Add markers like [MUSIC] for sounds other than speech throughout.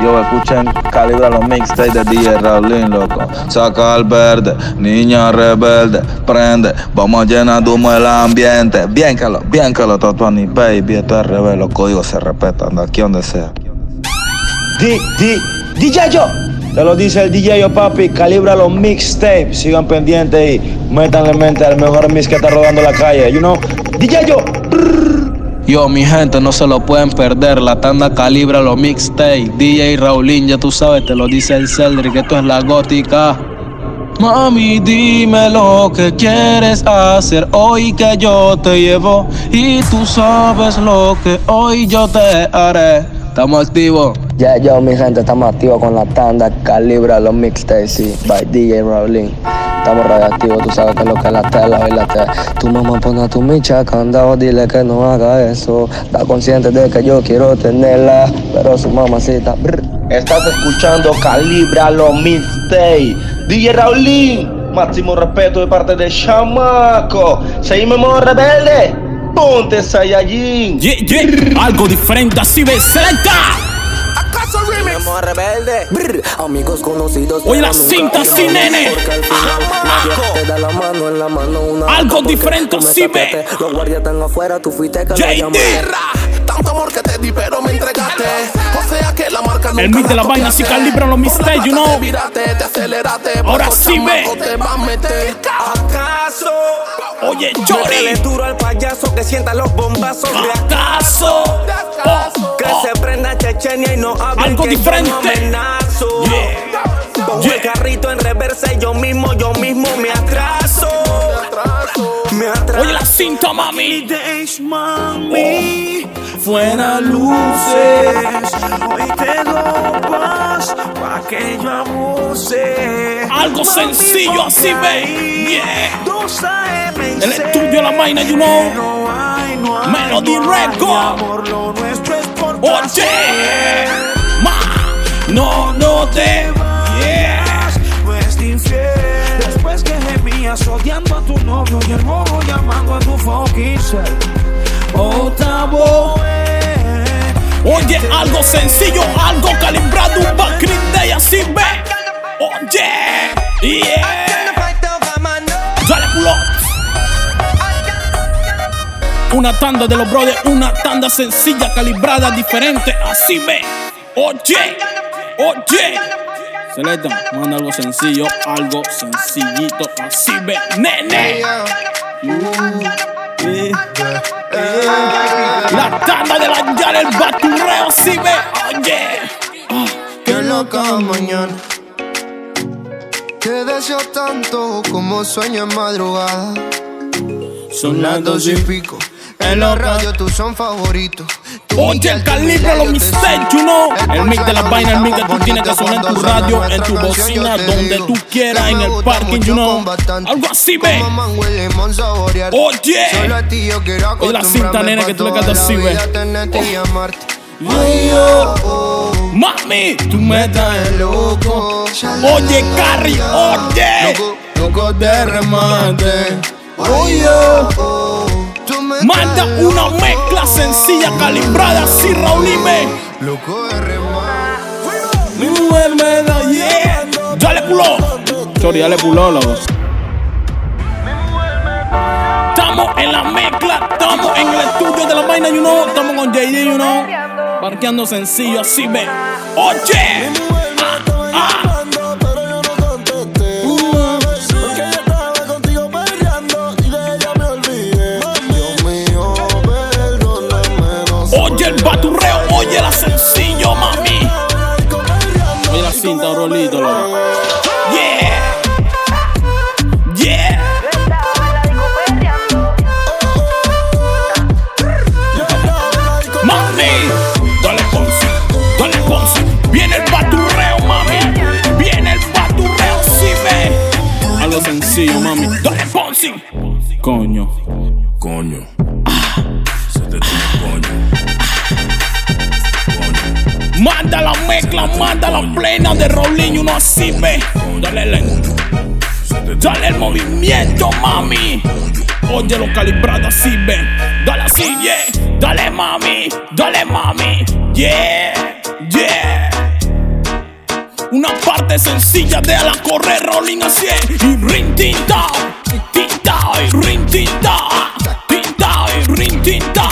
Yo escuchen calibra los mixtapes de DJ Raulín, loco. Saca al verde, niña rebelde, prende. Vamos a llenar de humo el ambiente. Bien que lo, bien que lo Baby. Esto es revés, los códigos se respetan, de aquí donde sea. Di, di, DJ yo. Te lo dice el DJ yo, papi. Calibra los mixtapes. Sigan pendientes y métanle mente al mejor mix que está rodando la calle. You know, DJ yo. Yo, mi gente, no se lo pueden perder. La tanda calibra los mixtapes. DJ Raulín, ya tú sabes, te lo dice el que esto es la gótica. Mami, dime lo que quieres hacer hoy que yo te llevo. Y tú sabes lo que hoy yo te haré. Estamos activos. Ya, yo, mi gente, estamos activos con la tanda Calibra los mixtapes, sí, by DJ Rowling. Estamos radioactivos, tú sabes que lo que es la tela y la tela. Tu mamá pone a tu micha candado, dile que no haga eso. Da consciente de que yo quiero tenerla, pero su mamacita. Brr. Estás escuchando Calibra los mixtapes. DJ Raulín. Máximo respeto de parte de Chamaco. Seguimos modo rebelde. Ponte Saiyajin. Yeah, yeah. Algo diferente, así ves, selecta. Rebelde. Brr, amigos conocidos. Oye, la cinta sin nene. Te da la mano en la mano. Una Algo diferente, sí, ve. Los guardias están afuera, tú fuiste que. Tanto amor que te di, pero me entregaste. O sea que la marca nunca El beat de la vaina, si calibra los you know. Te viraste, te aceleraste. Ahora sí ve. chamaco te va a meter. ¿Acaso? Oye, Métele Johnny. duro al payaso que sienta los bombazos de ¿Acaso? Oh, Que oh. se prenda Chechenia y no hable Algo que yo diferente. no amenazo. Yeah. Pongo Yeah. el carrito en reversa y yo mismo, yo mismo me atraso. Me atraso. Oye, la cinta, mami. Days, mami, fuera luces. Hoy te dopas pa' que yo abuse. Algo sencillo, así ve. Yeah. El estudio, la vaina, you know. No no Melody Record. mi amor, lo nuestro es por Oye. Ma. No, no te. Yeah. Pues infiel Después que gemías odiando a tu novio Y el bobo llamando a tu fucking Octavo Oye, algo sencillo, algo calibrado, un background day, así ve. Oye. Yeah. Una tanda de los brothers, una tanda sencilla, calibrada, diferente, así ve. Oye, oye. Selecta, manda algo sencillo, algo sencillito, así ve, nene. La tanda de la el baturreo, así ve. Oye. Qué loca mañana. Deseo tanto como sueño en madrugada. Son las Dos y pico. En la radio tú son favoritos. Oye, el calibre, los sigo. you know. El mix de la porcelana vaina, el mix que tú tienes que sonar en tu radio, en tu bocina, donde tú quieras, en el parking, you know. Algo así, ve. Oye. Oye, la cinta, nene, que tú le cantas así, ve. vida Mami, tú me traes loco. Oye, Carrie, oye. Loco, loco de remate. Oye. Tú me Manda una mezcla sencilla, calibrada, así, Raulime. Loco de remate. Mi mujer me da, yeah. Dale pulo. Sorry, dale pulo, loco. Estamos en la mezcla, estamos en el estudio de la vaina, you know. Estamos con JD, you know. Parqueando sencillo, así ve. Oye. Ah, ah. El baturreo, oye la sencillo, mami. Oye la cinta, rolito. Mami. Dale ponce. Coño. Coño. Se te tira coño. Coño. Manda la mezcla, manda la plena de Rolling, uno así ve. Dale tira dale el movimiento, mami. Oye lo calibrado así ve. Dale así, yeah. Dale mami, dale mami. Yeah, yeah. Una parte sencilla de la correr rolling así y rin tinta, tinta y rin tinta, tinta y rin tinta,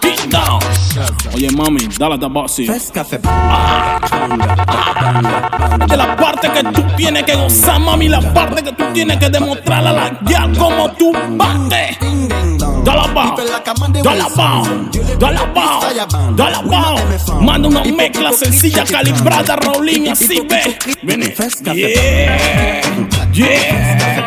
tinta. Oye mami, dale a tabasi. De la parte que tú tienes que gozar, mami, la parte que tú tienes que demostrar a la guía como tú bates. Dale abajo, dale abajo, dale abajo, dale abajo. Manda una mezcla sencilla, calibrada, rolling, así ve. Vení. Yeah, yeah.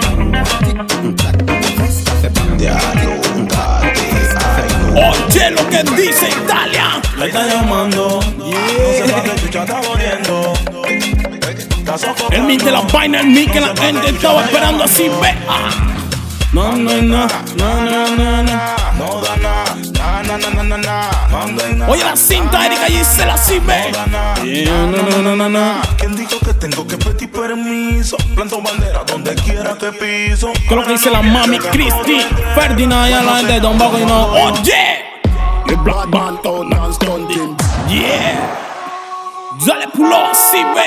Oye lo que dice Italia. Le está llamando. No se. El mic de la vaina, el mic que la gente estaba esperando así ve. No, no, no, no, no, no, no. Oye la cinta, Erika Gisela ve. No no, no, no, no, no. ¿Quién dijo que tengo que pedir permiso? Planto bandera donde quiera que piso. ¿Qué es lo que dice la mami Christy? Ferdinand y la gente de Don Baco y no. Oye. El Black Man Stunting. Yeah. Dale pulo, ve.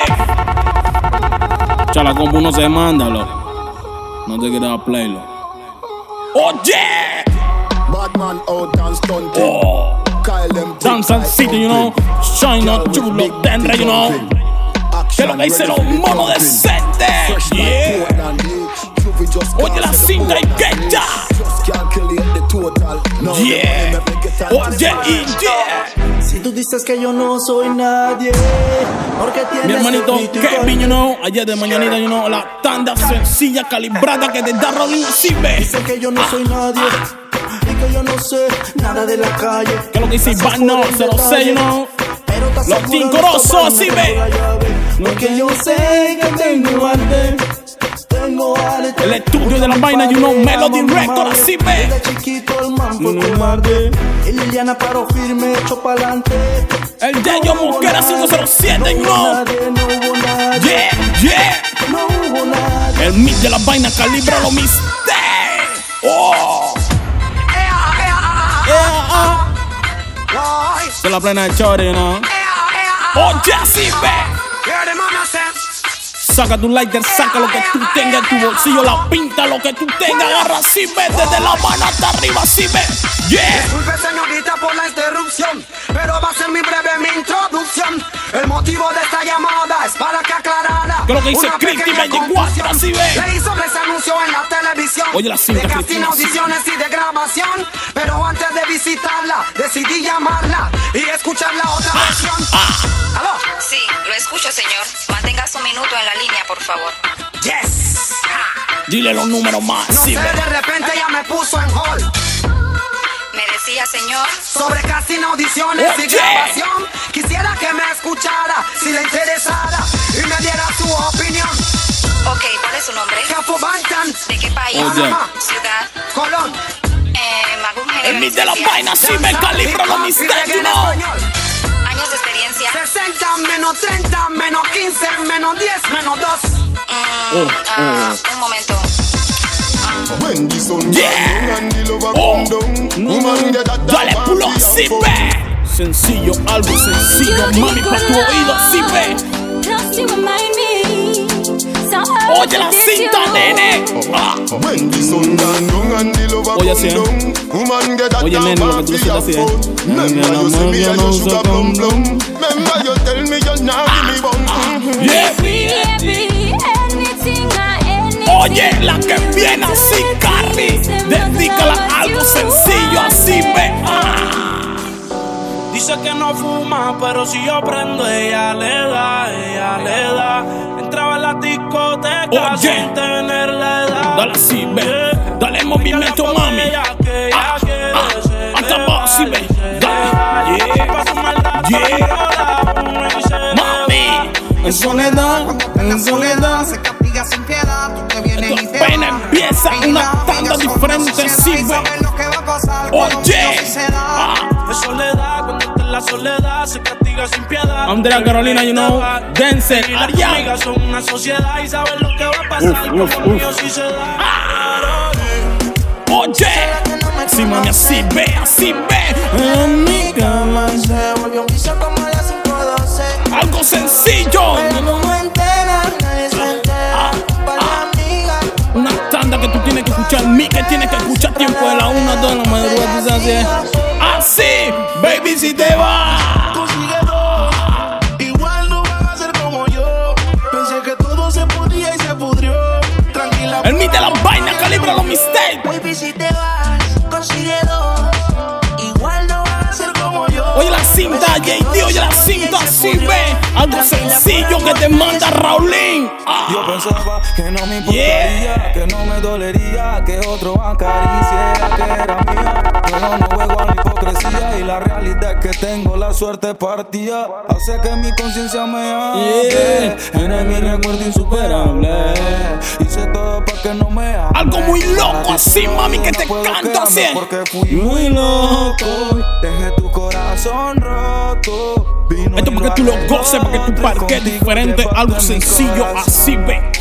Chala, compu no se manda, loco. No te quedas playlo. Oye. Badman out and stunting. Oh. Kyle them Dance and City, you know. China, chulo, tendre, you know. ¿Qué es lo que dice los monos de Sete? Yeah. Oye la cinta y que ya. Yeah. Oye y yeah. Si tú dices que yo no soy nadie, porque tienes Mi hermanito Kevin, you know, ayer de mañanita, you know, la tanda sencilla, calibrada que te da Rolling así ve. Dice que yo no soy nadie y que yo no sé nada de la calle. ¿Qué es lo que dice Iván? No, se lo sé, you know. Los tincorosos, que tengo ve. Porque yo sé que tengo arte. El estudio de la vaina, you know, Melody Record, así ve. Desde chiquito el man fue cobarde. Y Liliana paró firme, echó pa'lante. El Yayo Mosquera 507, you know. Nadie, no. Yeah, yeah. No hubo nadie. El mic de la vaina calibra los misterios. Oh. De la plena de Chori, ¿no? Oye, así ve. Saca tu lighter, saca lo que tú tengas en tu bolsillo, la pinta, lo que tú tengas, agarra así ve, desde la mano hasta arriba, así ve. Yeah. Disculpe señorita por la interrupción, pero va a ser mi breve mi introducción. El motivo de esta llamada es para que aclarara. ¿Qué es lo que dice una Cristi pequeña 24? confusión. Así ve. Leí sobre ese anuncio en la televisión. Oye, la cinta, de casting, sí. audiciones y de grabación. Pero antes de visitarla, decidí llamarla y escuchar la otra [LAUGHS] Ah, versión. ¿Aló? Sí, lo escucho, señor. Mantenga su minuto en la línea, por favor. Yes. Dile los números más, No así sé, de repente ya me puso en hold. Decía, señor. Sobre casting, audiciones y grabación. Quisiera que me escuchara, si le interesara y me diera su opinión. Ok, ¿cuál es su nombre? Capo Bantan, ¿De qué país? Oye. Ciudad. Colón. Eh, Magún El mic de la vaina, así me en ¿no? español. Años de experiencia. 60 menos 30 menos 15 menos 10 menos 2. Mm, ah, un momento. When the sun Yeah. down and the lover Oh. come down, woman get that Dale that pulo, party así and ve. Sencillo, algo sencillo, mami, pa' tu oído, así ve. Oye la cinta, nene. Ah. When the sun gone down and the lover Oye, come eh. down, woman get that Oye, that nene, lo que tú party sientes así, eh. Remember Nene, you see me no, and no, your no, sugar no, plum no. plum. Remember you tell me you now give me bun. Mhm. Yeah. Oye, la que viene así, Carly. Dedícala a algo sencillo, así ve. Ah. Dice que no fuma, pero si yo prendo, ella le da, ella le da. Entraba en la discoteca Oye. sin tener la edad. Dale así, ve. Dale movimiento, mami. Ah, ah, hasta abajo, así ve. Dale. Yeah. Yeah. Mami. En soledad, en soledad. Se empieza Y una tanda diferente, sí, a Oye. Ah. Soledad, cuando está en la soledad, se castiga sin piedad. Andrea Carolina, you know. Denzel, Ariana. amigas son una sociedad y saben lo que va a pasar. Uf, uf, como uf. mío sí se da. Oye. Sí, mami, así ve, así ve. En mi cama. Se volvió un como las 512. Algo sencillo. Que escuchar, mí que tienes que escuchar tiempo de la una, dos de la madrugada, tú sabes así. Así, baby, si te vas. Consigue dos. Igual no van a ser como yo. Pensé que todo se podía y se pudrió. Tranquila. El mí de la vaina calibra los mistakes. Baby, si te cinta, JD, oye la cinta, así ve. Algo sencillo que te manda Raulín. Ah. Yo pensaba que no me importaría, que no me dolería, que otro acariciara que era mía. Pero no juego a la hipocresía y la realidad es que tengo la suerte partida. Hace que mi conciencia me hable. Eres mi recuerdo insuperable. Hice todo para que no me hable. Algo muy loco así, mami, que te No canta así. Porque fui muy loco. Dejé tu corazón Vino Esto y porque tú lo goces, porque tú arreglé parques diferente, te algo sencillo, así ve.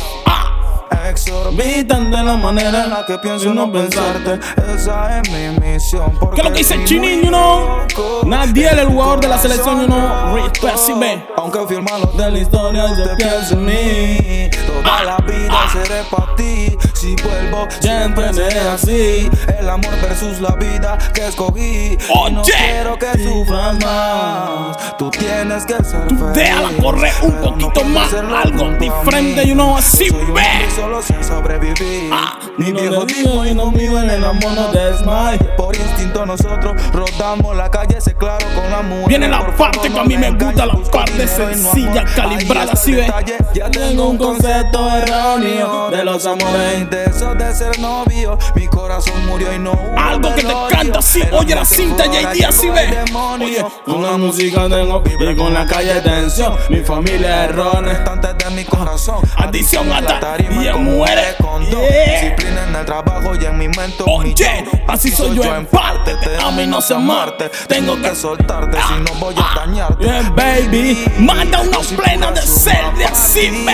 Exorbitan de la manera en la que pienso no pensarte. Esa es mi misión. ¿Qué es lo que dice el chinín, you know? Nadie el jugador de la selección, you know. Respect. Aunque fui el malo de la historia, yo pienso en mí. Toda la vida seré para ti. Si vuelvo, siempre seré así. El amor versus la vida que escogí. Y no Oye. quiero que sufras más. Tú tienes que ser feliz. Déjala correr un Pero no poquito puedes más, algo diferente, you know, así ve. solo sin sobrevivir. Mi no viejo dijo y no vivo en el amor, no desmayes. Por instinto nosotros rodamos la calle, se claro con la mujer. Viene la parte que a mí no me gusta, la parte y no sencilla, calibrada, así ve. Ya tengo un concepto erróneo de los amores intensos de ser novio. Mi corazón murió y no hubo Algo que te canta El oye la cinta, fuera JD, así llegó ve. Oye, con la música tengo y con la calle tensión. Mi familia errores restantes de mi corazón. Adicción en la hasta tarima y con mujeres. con dos. Disciplina en el trabajo y en mi mente. Oye, así soy yo en parte. Te amo y no sé amarte. Tengo que soltarte si no voy a dañarte. Yeah, baby, manda una plena de ser de así ve.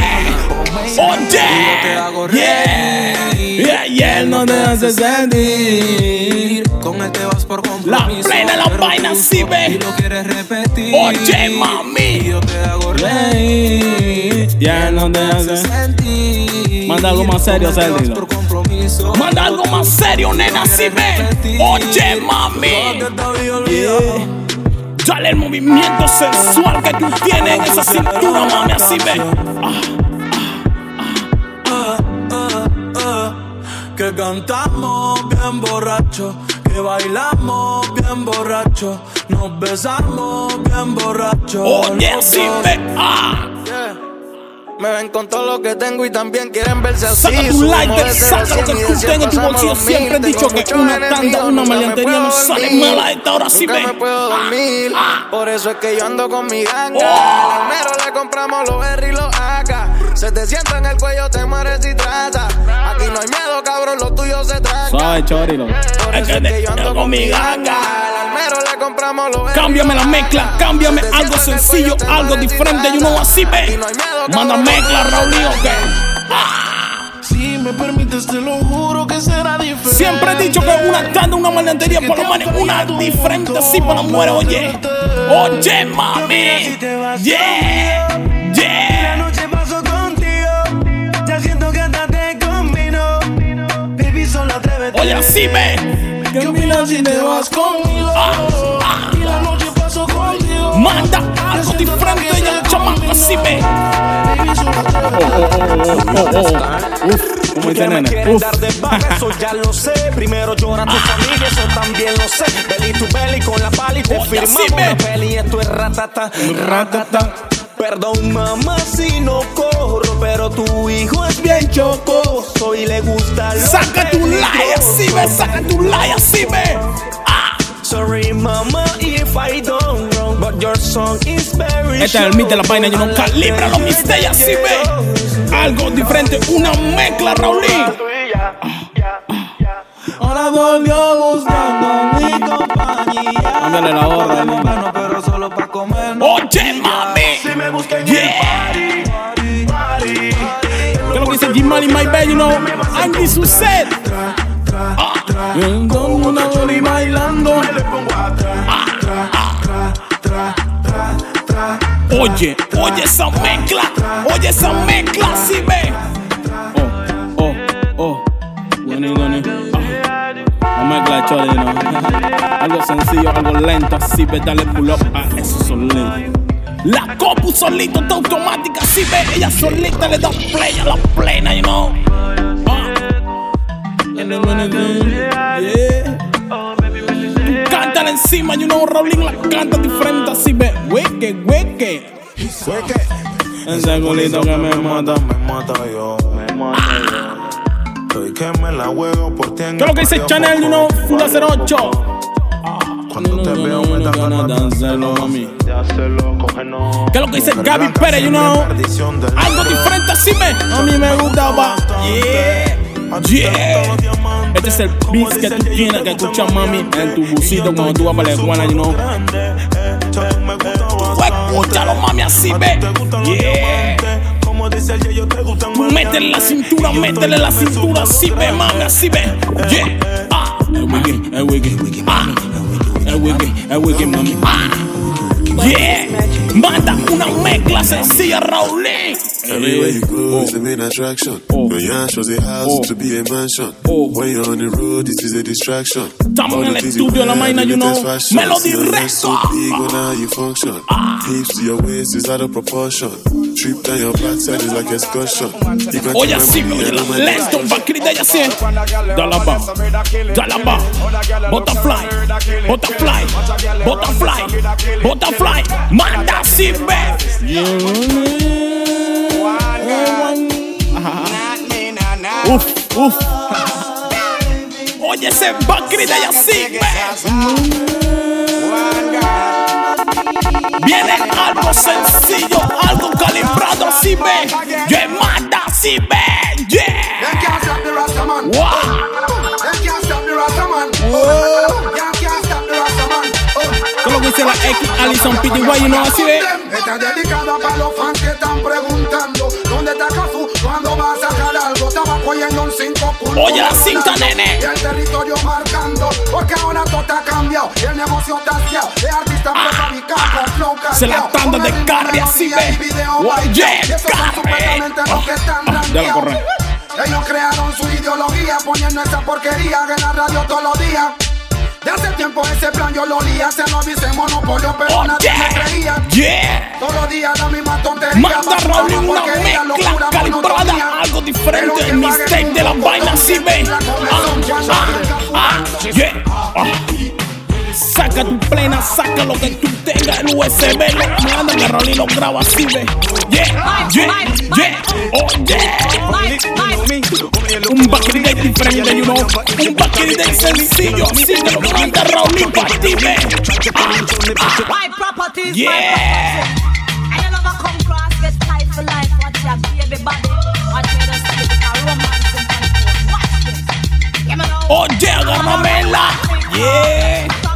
Oye, yeah, yeah, yeah, él no te hace sentir. Con él te vas por La compromiso. plena, la vaina así ve. Y lo quieres repetir. Oye, mami. Yo te hago reír. Ya él no te hace sentir. Manda algo más serio, compromiso. Manda algo más serio, nena, así ve. Oye, mami. Yeah. Dale el movimiento sensual que tú tienes en esa cintura, mami, así ve. Que cantamos bien borracho, que bailamos bien borracho, nos besamos bien borracho. Oye, así ve. Ah. Me ven con todo lo que tengo y también quieren verse así. Saca tu a saca lo que tú tengas en tu pasamos bolsillo. Siempre he dicho que una tanda, una me maleantería no sale mala a esta hora, sí ve. me puedo dormir. Por eso es que yo ando con mi ganga. Oh. Al almero le compramos los R y los AK. Se te sienta en el cuello, te mueres y trata. Cabrón, lo tuyo se tranca. Suave, chorilo. Es que que yo ando con con mi ganga. Al le compramos los y Cámbiame la los mezcla, cámbiame algo sencillo, algo y diferente, you know, así ve. Manda mezcla, ok. tranca. Si me permites, te lo juro que será diferente. Siempre he dicho que una tanda, una maleantería, por lo menos una diferente, así para las mujeres, oye. Oye, mami. Yeah, yeah. Oye, así ve. ¿Qué opinas si te vas conmigo? Ah, Y la noche paso contigo. Manda algo diferente, ella, chamaco, así ve. Baby, solo Uf, como Que me quieren dar de baja, eso ya lo sé. Primero llora tu familia, eso también lo sé. Belly to belly con la pala y te firmamos una peli. Esto es ratata, ratata. Perdón, mamá, si no corro, pero tu hijo es bien chocoso y le gusta lo Saca tu like, así ve, saca tu like, así ve. Ah, Sorry, mama, if I don't wrong, but your song is very Este es el mito de la vaina, yo no calibra los misterios, así ve. Algo diferente, una mezcla, Raulín. Ahora volvió buscando mi compañía. Ándale la gorra, Como nene. bueno, pero solo pa' comer. Oye, mami. Si me buscan en Yeah. el party, party. ¿Qué es lo que dice G-Money, my baby, you know? Andy Suset. Ah, Con una boli bailando. Le pongo atrás, tra, tra, tra, tra, tra. Oye, Oye, oye esa mezcla, oye esa mezcla, si ve. Algo sencillo, algo lento, así ve, dale pull up a eso solito. La copu solito, está automática, así ve, ella solita le da play a la plena, you know. Ah. Cántala encima, you know, Rolling la canta diferente, así ve, hueque, hueque. Hueque. Ese culito que me mata, me mata yo, me mata que me la juego por ti en ¿Qué es lo que dice Chanel, you know, Full 08? Cuando te veo me da ganas de hacerlo, mami. ¿Qué es lo que dice Gaby Pérez, you know? Algo diferente así me, a mí me gustaba. Yeah. Yeah. Este es el beat que tú tienes que escuchar, mami, en tu busito cuando tú vas para la escuela, you know. Tú escúchalo, mami, así ve. Yeah. Métele la cintura, métele la cintura, así ve, mami, así ve. Yeah. Ah. El wiki, el wiki, ah. El wiki, el wiki, mami. Ah. Yeah. Manda una mezcla sencilla, Raulín. Everywhere you go is the main attraction. When your ass was a house oh. to be a mansion. Oh. When you're on the road, it is a distraction. Estamos All en the el things you estudio, la wear, vaina, the you know. latest fashion. Melody See your legs so big on how you function. Ah. Hips to your waist is out of proportion. Trip down your backside is like excursion. You got Oye, to así me oye remember la me, I know my Leston, Bacrita, ya sé. Dala ba, dala ba. Butterfly, butterfly, butterfly, butterfly. Manda así, ve. Uf, uf. Oye, ese Bacrita, ya sí, ve. Viene algo sencillo, algo calibrado, así ve. Yeah, manda así ve. Yeah. Wow. ¿Qué es lo que dice la X Alison PTY? You know, así ve. Está dedicada para los fans que están preguntando ¿Dónde está Cafú? ¿Cuándo va a sacar algo? Estaba cogiendo un 5 Oye, la cinta, nene. Y el territorio marcando Porque ahora todo está cambiado Y el negocio está haciado De artista prefabricado con flow Se la tanda de Carri, así ve. y Oye. Y están Ah, ya rankeados. corre. Ellos crearon su ideología poniendo esa porquería en la radio todos los días. De hace tiempo ese plan yo lo olía, se lo avisé monopolio, pero nadie me creía. Yeah. Todos los días la misma tontería. Manda Raúl una mezcla locura, calibrada, monotonía. algo diferente, el mistake de la vaina, así ve. Ah, ah, ah, yeah. Ah. Saca tu plena, saca lo que tú tengas, el USB, lo manda que Rolly lo graba así, ve. Yeah, yeah, yeah, oh yeah. Un background diferente, you know. Un background sencillo, así que lo manda Raúl para ti, ve. Ah, My properties, Yeah. And you never come cross, get tight for life. Watch your baby body. Watch your skin, a romance and control. Watch this. Yeah. Oye, agárramela. Yeah.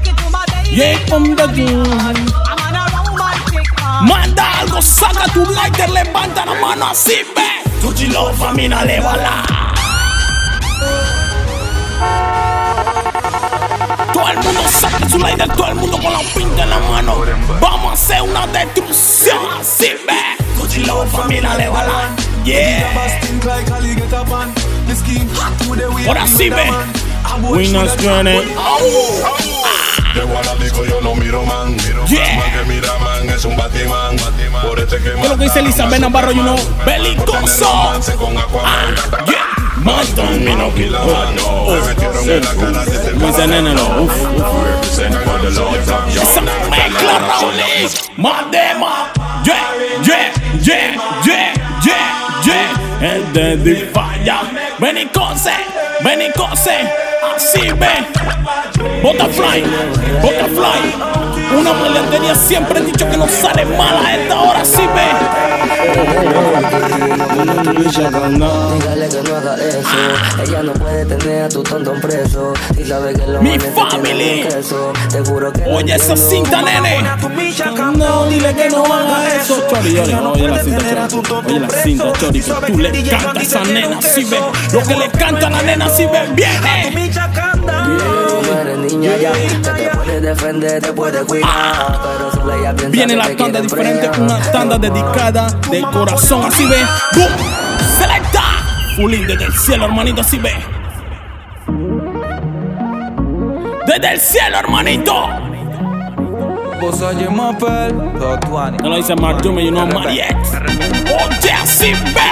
The gun. Manda algo, saca tu lighter, levanta la mano así, ve. Tu chilo, famina, lévala. Todo el mundo saca su lighter, todo el mundo con la pinta en la mano. Vamos a hacer una destrucción así, ve. Tu chilo, famina, lévala. Yeah. Ahora sí, ve. Winners Journey. De Guanabico yo no miro man. Yeah. Man que mira man es un batimán. Por este que ¿Qué es lo que dice Elizabeth Navarro, you know? Belicoso. Matan, mi no kill. Dice nene, no. Uf, uf. Esa mezcla, Raúl. Madema. Yeah, yeah, yeah, yeah, yeah, yeah. El de falla. Ve. Butterfly, Butterfly. Una maleantería siempre dicho que no sale mala a esta hora, sí ve. Dígale que no haga eso. Ella no puede tener a tu tontón preso. Y sabe que lo Mi family. Te juro que Oye, esa cinta, nene. No, dile que no haga eso. Chori, oye la cinta, Chori. Oye la cinta, Chori, que tú le cantas a esa nena, si ve. Lo que le canta a la nena, si ve, viene. Tú no eres niña niña ya que te puede defender, te puede cuidar, pero solo ella piensa Viene que la tanda diferente, fregar. una tanda dedicada de corazón, así ve. ¡Bum! ¡Selecta! Fulín desde el cielo, hermanito, así ve. Desde el cielo, hermanito. Vos oye Mapel, Totuani. No lo dice Martume, you know Mariette. Oye, así ve.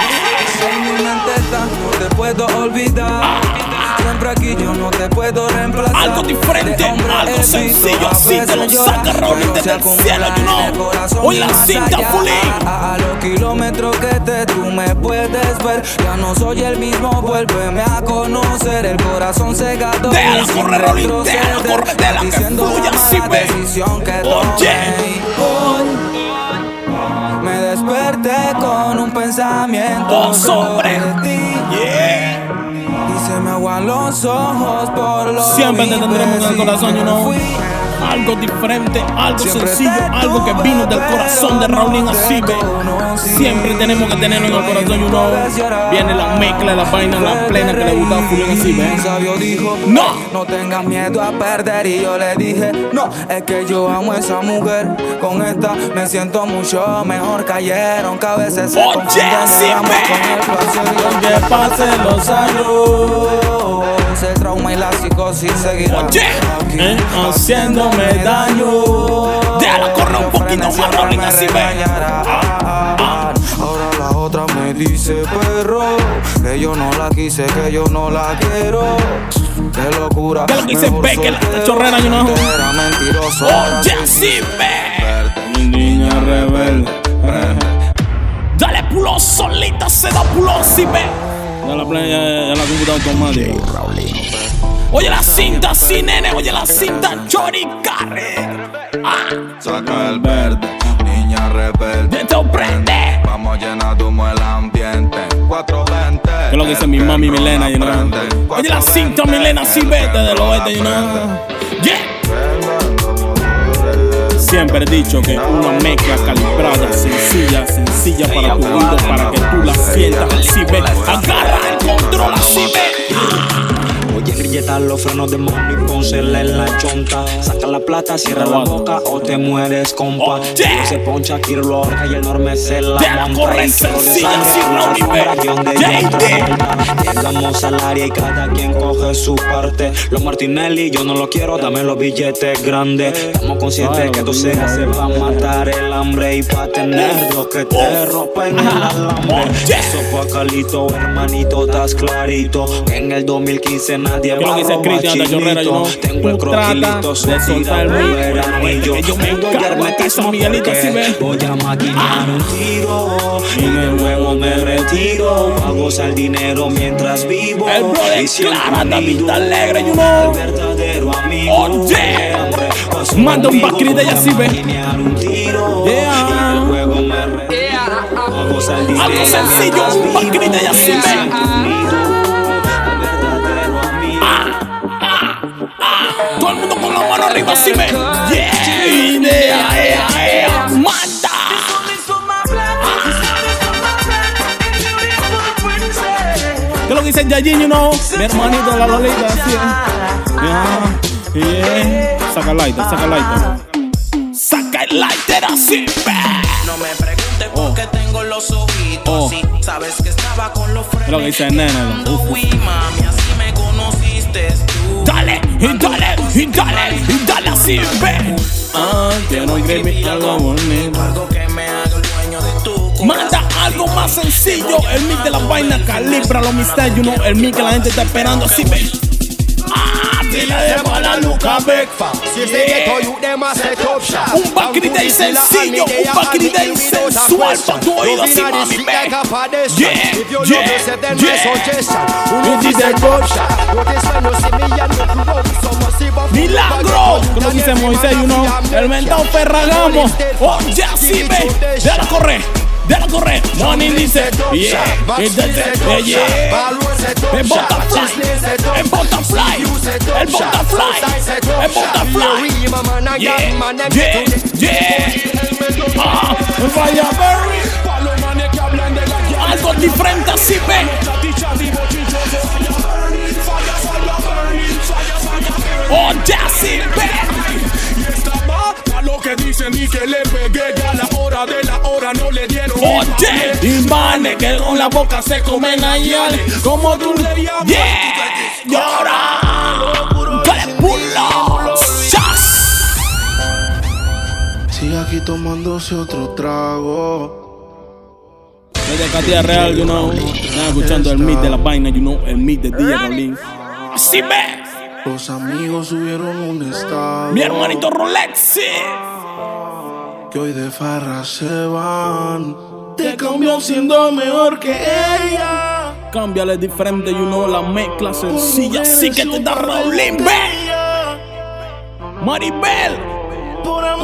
En mi mente está, no te puedo olvidar. Siempre aquí yo no te puedo reemplazar. Algo diferente, algo sencillo, así te lo saca Raúl pero desde se el acompaña cielo, you know. el corazón Oye y la cinta, allá. Fulín. A, los kilómetros que te tú me puedes ver. Ya no soy el mismo, vuélveme a conocer. El corazón cegado. Déjala correr, retroceder. déjala correr, déjala que fluya, mala ve. Oye. Hoy me desperté con un pensamiento Oh, sobre ti. Yeah. Y se me aguan los ojos por lo Siempre te tendremos en el corazón, you know. Algo diferente, algo Siempre sencillo, algo que vino del corazón de Raulín conocí. Siempre tenemos que tenerlo en el corazón, you know. Viene la mezcla, la vaina, la plena que le gusta a ve. Un sabio dijo, No. no tengas miedo a perder Y yo le dije, no, es que yo amo a esa mujer Con esta me siento mucho mejor Cayeron que a veces se Oye, con el placer aunque pasen los años El trauma y la psicosis seguirán Oye, aquí eh, Haciéndome daño Déjala correr un poquito más, Raulín, así ve. Ahora la otra me dice perro Que yo no la quise, que yo no la quiero Qué locura ¿Qué es lo que dice mejor Beck, la chorrera, you know? Antes Era mentiroso Oye, así ve. Niña rebelde. Dale pulo solita, se da pulo así ve. Ya la playa, ya la computadora automática. Oye la cinta, sí, nene, oye la cinta, Chori Carre. Ah, Saca el verde, niña rebelde. te prende. Vamos a llenar de humo el ambiente. 420. ¿Qué es lo que dice mi mami Milena, you know? Oye la cinta, Milena, sí vete del oeste, you know. Yeah. Siempre he dicho que una mezcla calibrada, sencilla, sencilla para tu oído, para que tú la sientas así ve. Agarra el control. Los frenos de y pónsela en la chonta. Saca la plata, cierra la boca o te mueres, compa. Quiero se poncha, quiero lo ahorca y el enorme se la monta. Y chorro de sencilla, sangre no Llegamos al área y cada quien coge su parte. Los Martinelli, yo no lo quiero, dame los billetes grandes. Estamos conscientes que tú se va a matar el y pa' tener lo que te rompen el [LAUGHS] alambre. Eso pa' Calito, hermanito, estás clarito. Que en el 2015 nadie ¿Qué es lo va que a chilito. Tengo el croquilito, de soltira, soltar mi volver anillo. que yo me el de hermetismo porque. Voy a maquinar un tiro y luego me retiro. Pago el dinero mientras vivo. El brother Y Clara, David alegre, you al know. verdadero amigo. Oye, Hombre, paso manda un background de ella así ve. Tiro Yeah. y luego me retiro. El Algo sencillo, un así. Y unido al verdadero amigo. Todo el mundo con la mano arriba así ve. Yeah, idea, ea, ea, mata. ¿Qué lo que dice Yajin, you know? Mi hermanito de la Lolita, así. Yeah, yeah. Saca el lighter, saca el lighter. Saca el lighter así. No me preguntes por qué tengo los ojitos Oh. así. Sabes que estaba con los ¿Qué es lo que dice nene? frenos. Fui mami, así me conociste tú. Dale, y dale, y dale, y dale así, ve. Ah, quiero escribir algo bonito. Algo que me haga el dueño de tu Manda algo más sencillo. El mic de la vaina calibra los misterios. You know, el mic que la gente está esperando así, ve. Ah, dile de mala Luca Beck. Un background sencillo, un background sensual para tu oído así, mami, ve. Yeah, yeah, yeah. Dice, Milagro, como dice Moisés, you know, el mentado Ferragamo. Oh, ya sí ve, déjala correr, déjala correr. Money dice, yeah, entonces, yeah, yeah. El butterfly, el butterfly, el butterfly, el butterfly. Yeah, yeah, yeah. Ah, vaya Berry. Algo diferente así ve. Oh, así, ve. Lo que dicen y que le pegué ya a la hora de la hora no le dieron. Oye, imanes que con la boca se comen ayer. Como tú le llamas. Yeah, llora. Dale pulo. Chas. Sigue aquí tomándose otro trago. Desde Catia Real, you know. Están escuchando el beat de la vaina, you know. El beat de DJ Rolín. Así ve. Los amigos subieron un estado. Mi hermanito Rolex. Que hoy de farra se van. Te cambió siendo mejor que ella. Cámbiale diferente, you know. La mezcla sencilla. Así que te da Rolín, ve. Maribel.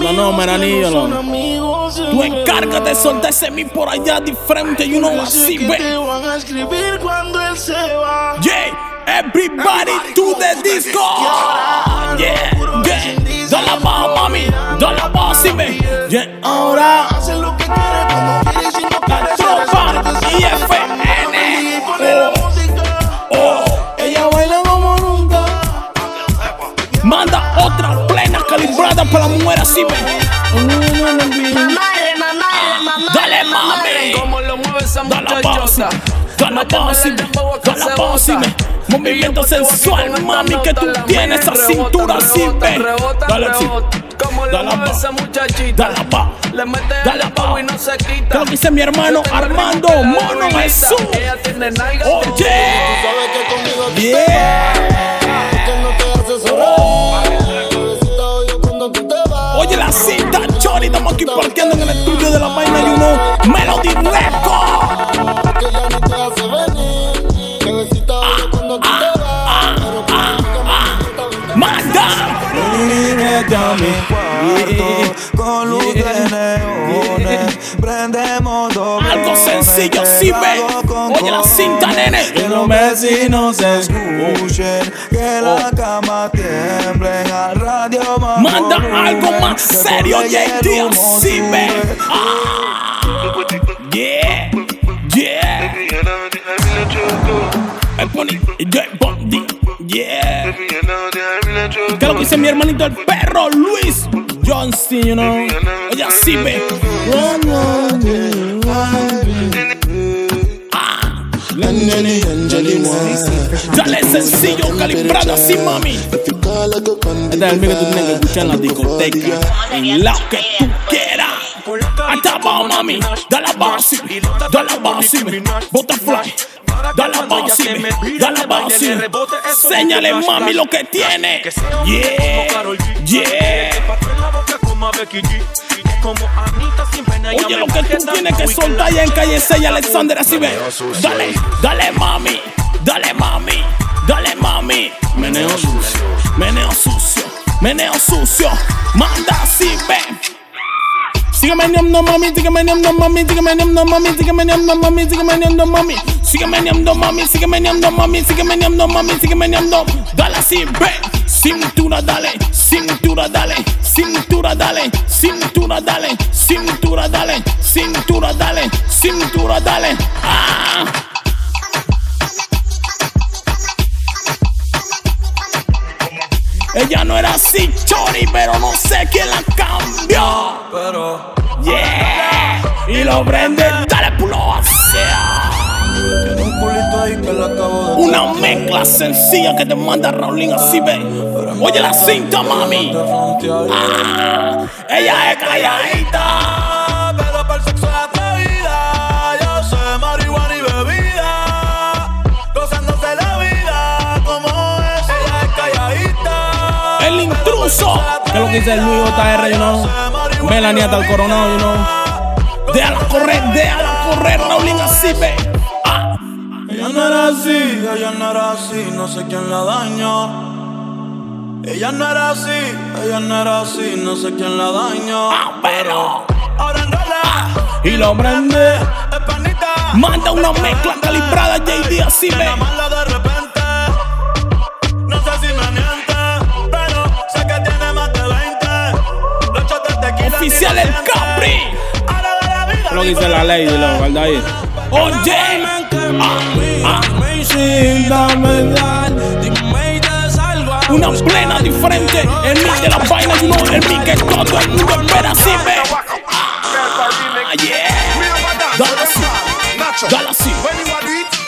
No, no, Meranillo, no. Tú encárgate de soltar ese mi por allá diferente, you know, así, ve. te van a escribir cuando él se va. Yeah, everybody to the disco. Yeah, yeah. Dale abajo, mami. Dale abajo, así, ve. Yeah, ahora. Hace lo que quiere cuando quiere y si no quiere. Tropa y FN. Oh, oh. Ella baila como nunca. Manda otra plena calibrada para la mujer así, ve. Dale, mami. Como lo mueve esa Dale abajo, así. Dale ve. Dale abajo, así, ve. Movimiento sensual, mami, que tú tienes esa cintura así, ven. Dale así. Como le mueve esa muchachita. Dale pa. Le mete pa. y no se quita. Creo que dice mi hermano Armando Mono Jesús. Ella tiene nalga. Oye. Yeah. Oye la cita, Chori, estamos aquí parqueando en el estudio de la vaina y uno Melody Records. Cuarto con luz de neones. Prendemos doble. Algo sencillo, sí, ve. Oye la cinta, nene. Que los vecinos se escuchen, que la cama tiemble al radio más Manda algo más serio, JD, así, ve. Ah. Yeah, yeah. El bondi, yeah. ¿Qué es lo que dice mi hermanito el perro Luis Johnson, you know? Oye, así ve. Ah. Dale sencillo, calibrado así, mami. Este es el mío que tú tienes que escuchar en la discoteca. En la que tú quieras. Abajo, mami. Dale así. Dale así. Butterfly. Dale así. Dale así. Señale, mami, lo que tiene. Yeah. Yeah. Oye, lo que tú tienes que soltar en calle 6, Alexander, así ve. Dale, dale, mami. Dale, mami. Dale, mami. Meneo sucio. Meneo sucio. Meneo sucio. Manda así, ve. Sígueme niendo mami, sígueme niendo mami, sígueme niendo mami, sígueme niendo mami, sígueme niendo mami, sígueme niendo mami, sígueme niendo mami, sígueme niendo mami, sígueme niendo. Dale así, ve. Cintura, dale, cintura, dale, cintura, dale, cintura, dale, cintura, dale, cintura, dale, cintura, dale. Ah. Ella no era así, Chori, pero no sé quién la cambió. Pero Yeah. Y lo prende, dale pulo hacia. tiene un culito ahí que la acabo de Una mezcla sencilla que te manda Raulín así ve. Oye la cinta, mami. Ah, ella es calladita. El intruso. ¿Qué es lo que dice el Luis JR, you know? Melanie hasta el coronado, you know? Déjala correr, déjala correr, Raulín así ve. Ah, Ella no era así, ella no era así, no sé quién la dañó. Ella no era así, ella no era así, no sé quién la dañó. ah, pero. Ahora enrola, Y lo prende. Manda una mezcla calibrada, JD así ve. De repente. No sé si me Oficial el Capri. Lo que dice la ley, lo guarda ahí. Oye. Ah, ah. Si Una plena diferente. El mix de la vaina, you know, el mix que todo el mundo espera, sí, ve. Ah, yeah. Dale así. Dale así.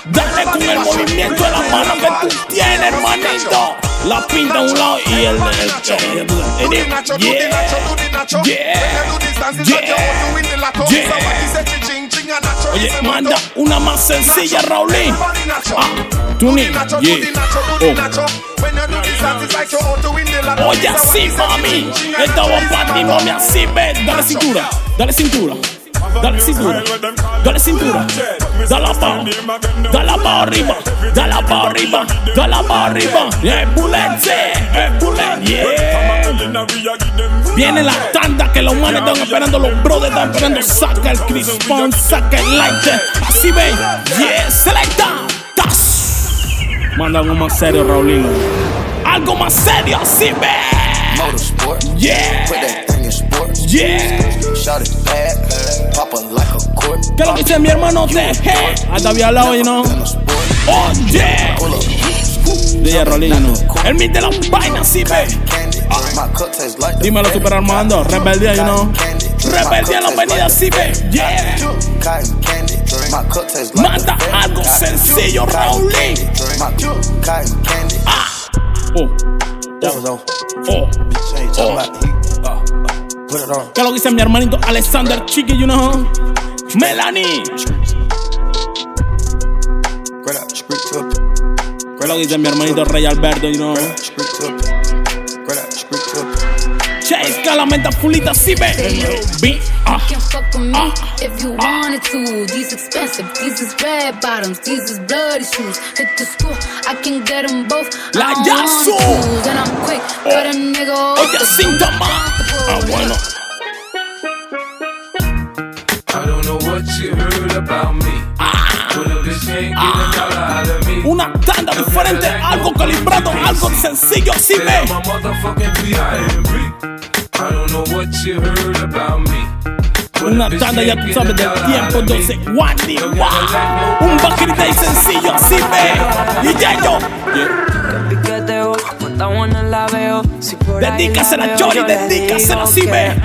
Dale con el movimiento de la mano que tú tienes, hermanito. La pinta un lado y el. Oye, manda una más sencilla, Raulín. Ah, Tuni. Yeah. Oh. Oye, así, mami. Esta va para ti, mami, así, ve. Dale cintura, dale cintura. Dale cintura, dale cintura, dale abajo, dale abajo arriba, dale abajo arriba, dale abajo arriba. Bullet, yeah. Viene la tanda que los manes están esperando, los brothers están esperando. Saca el crispón, saca el lighter. Así ven, yeah, selecta. Tas. Manda algo más serio, Raulino. Algo más serio, así ven. Yeah. Yeah. ¿Qué es lo que dice mi hermano de Hasta había hablado, you know. Oh, yeah. DJ Rolino. El de la vaina, sí, ve. Dímelo, Super Armando. Rebeldía, you know. Rebeldía en la avenida, sí, ve. Yeah. Manda algo sencillo, Raulín. Ah. Oh. Oh. Oh. ¿Qué es lo que dice mi hermanito Alexander Chiqui, you know? Melanie. ¿Qué es lo que dice mi hermanito Rey Alberto, you know? Chase Calamenta Fulita, sí ve. Be, ah, You can fuck with me if you wanted to. These expensive, these is red bottoms, these is bloody shoes. Hit the school, I can get them both. La I don't Yasu. And I'm quick, cut a nigga off Oye, the síntoma. Ah, bueno. I don't know what you heard about me. But a bitch can't get a Una tanda diferente, algo calibrado, algo sencillo, sí Say ve. I'm a motherfucking P.I.M.P. I don't know what you heard about me. Una tanda, ya tú sabes del tiempo, out of me. entonces, Wandy, wow. Un baquerita y sencillo, así ve. Y ya yo. Si Dedícasela, le dedícasela, que, ve.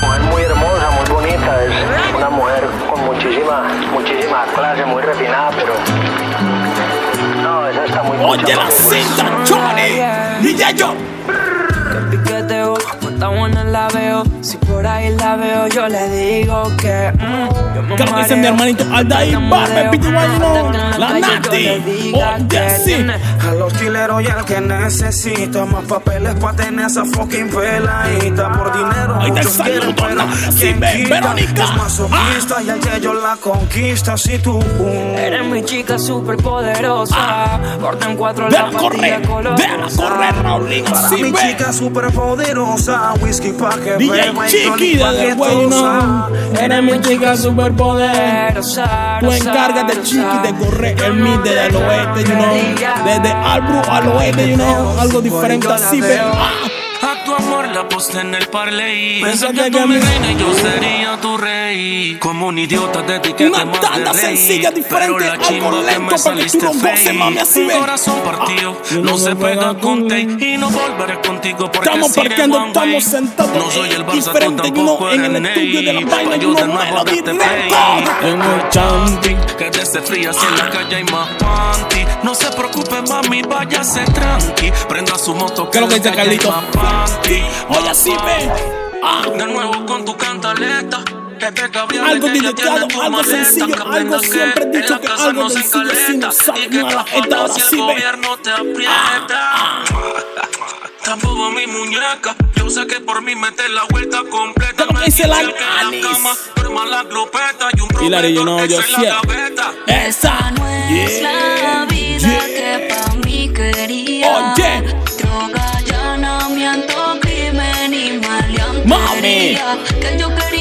Mujer muy hermosa, muy bonita, es una mujer con muchísima, muchísima clase, muy refinada, pero Oye la cinta, Chori. Y ya yo. Cuánta buena la veo. Si por ahí la veo, yo le digo que. mm, yo me ¿Qué es lo que dice mi hermanito Aldair Barbe, Pity no? La Nati. Oye, sí. A los quileros y el que necesita más papeles para tener esa fucking peladita. Por dinero Ahí te muchos saludo, quieren, pero sí, ¿quién ve, quita? Verónica. Es masoquista y el que yo la conquista. Si tú uh, Eres mi chica super poderosa. Corta en cuatro la Déjala correr, colorosa. déjala correr, Raulín, Para así mi ve. chica super poderosa, whisky pa' que DJ beba y Chiqui tonic pa' desde que el güey, tosa. no. Eres mi chica superpoder. Tú encárgate, Chiqui, de correr el mid desde el oeste, you know. Desde Albro al oeste, you know. Algo diferente así. Ah. A tu amor la posté en el parley. Pensé Pensé que mi reina y yo sería. Como un idiota te etiqueté Una más tanda de rey. sencilla, diferente, Pero la algo chimba que lento me para que tú saliste lo goces, mami, así ve. corazón partido Ah, no no se pega con tape. Y no volveré contigo porque Estamos parqueando, estamos sentados No soy el Barça, tú diferente, you know, tampoco en eres el estudio de la vaina, yo de nuevo darte directo. play. En el champi. Que desde frías en la calle hay más panty. No se preocupe, mami, váyase tranqui. Prenda su moto. ¿Qué es lo que dice en Carlito? más panty. Oye, así ve. Ah. De nuevo con tu cantaleta. Algo ya directado, algo sencillo, algo siempre he dicho la que algo no se sencillo si no encaleta, sale y que mal. te Esta hora jodas si el sí ve. gobierno te aprieta. Tampoco mi muñeca. Yo sé que por mí metes la vuelta completa. ¿Qué es lo que dice la Me cama duerma la glopeta y un Hilary, proveedor que yo sí. la gaveta. Esa. No es la vida que pa' mí quería. Oye. Droga, allanamiento, crimen y maleantería. Mami. Que yo quería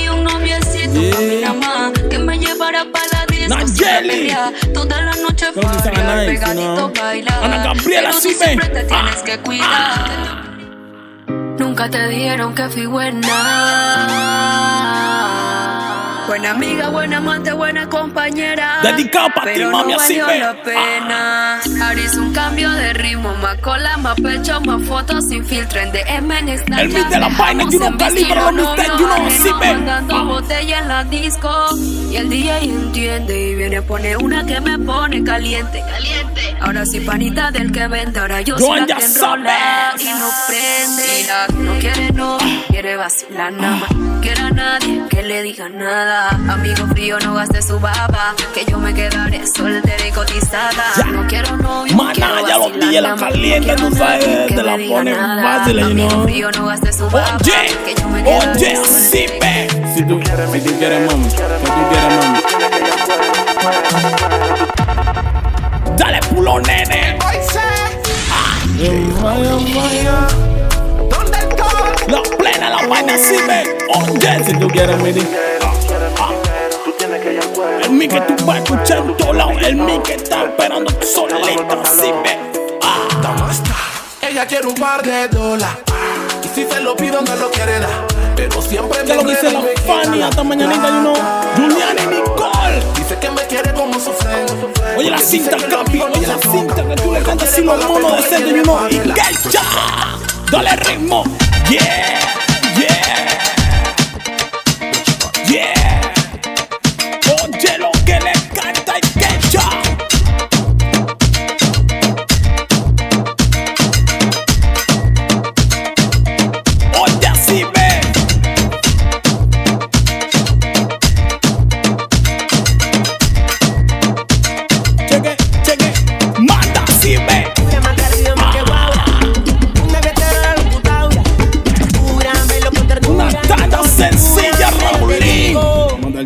Nayeli. Toda la noche ¿Cómo dice farrear, Ana Nice, pegadito no? bailar. Ana Gabriela, sí ve. siempre te tienes que cuidar. Nunca te dijeron que fui buena. Buena amiga, buena amante, buena compañera. Dedicado pa' ti, Pero mami, no así valió la pena. Ahora hice un cambio de ritmo, más cola, más pecho, más fotos sin filtro en DM en Snapchat. El beat de la vaina, you know, calibra la mixtape, you know, así ve. Mandando botella en la disco. Y el DJ entiende y viene a poner una que me pone caliente. Caliente. Ahora sí, panita del que vende, ahora yo soy la que enrola y no prende. Mira, no quiere no, quiere vacilar nada más. Quiere a nadie que le diga nada. Amigo frío, no gaste su baba. Que yo me quedaré soltera y cotizada. No quiero novio, Maná, quiero ya los DJ la Quiero tú sabes, te la nada. fácil, you Amigo know. frío, no gaste su baba. Oye, Que yo me oye, sí, ve. Si tú, si tú quieres, mami. Si tú quieres, mami. Dale pulo, nene. La plena, la vaina, sí, ve. Oye, Si tú quieres, mami. El que tú vas a escuchar en todos lados. El mic que está esperando solito, sí, ve. Ella quiere un par de dólares. Y si se lo pido, no lo quiere dar. Pero siempre ¿Qué es lo dice la Fanny hasta mañanita, you know? Julián y Nicole. Dice que me quiere como sufren. Oye la cinta, Capi, oye la cinta que tú le cantas así los monos de centro, you know, y dale ritmo, yeah, yeah,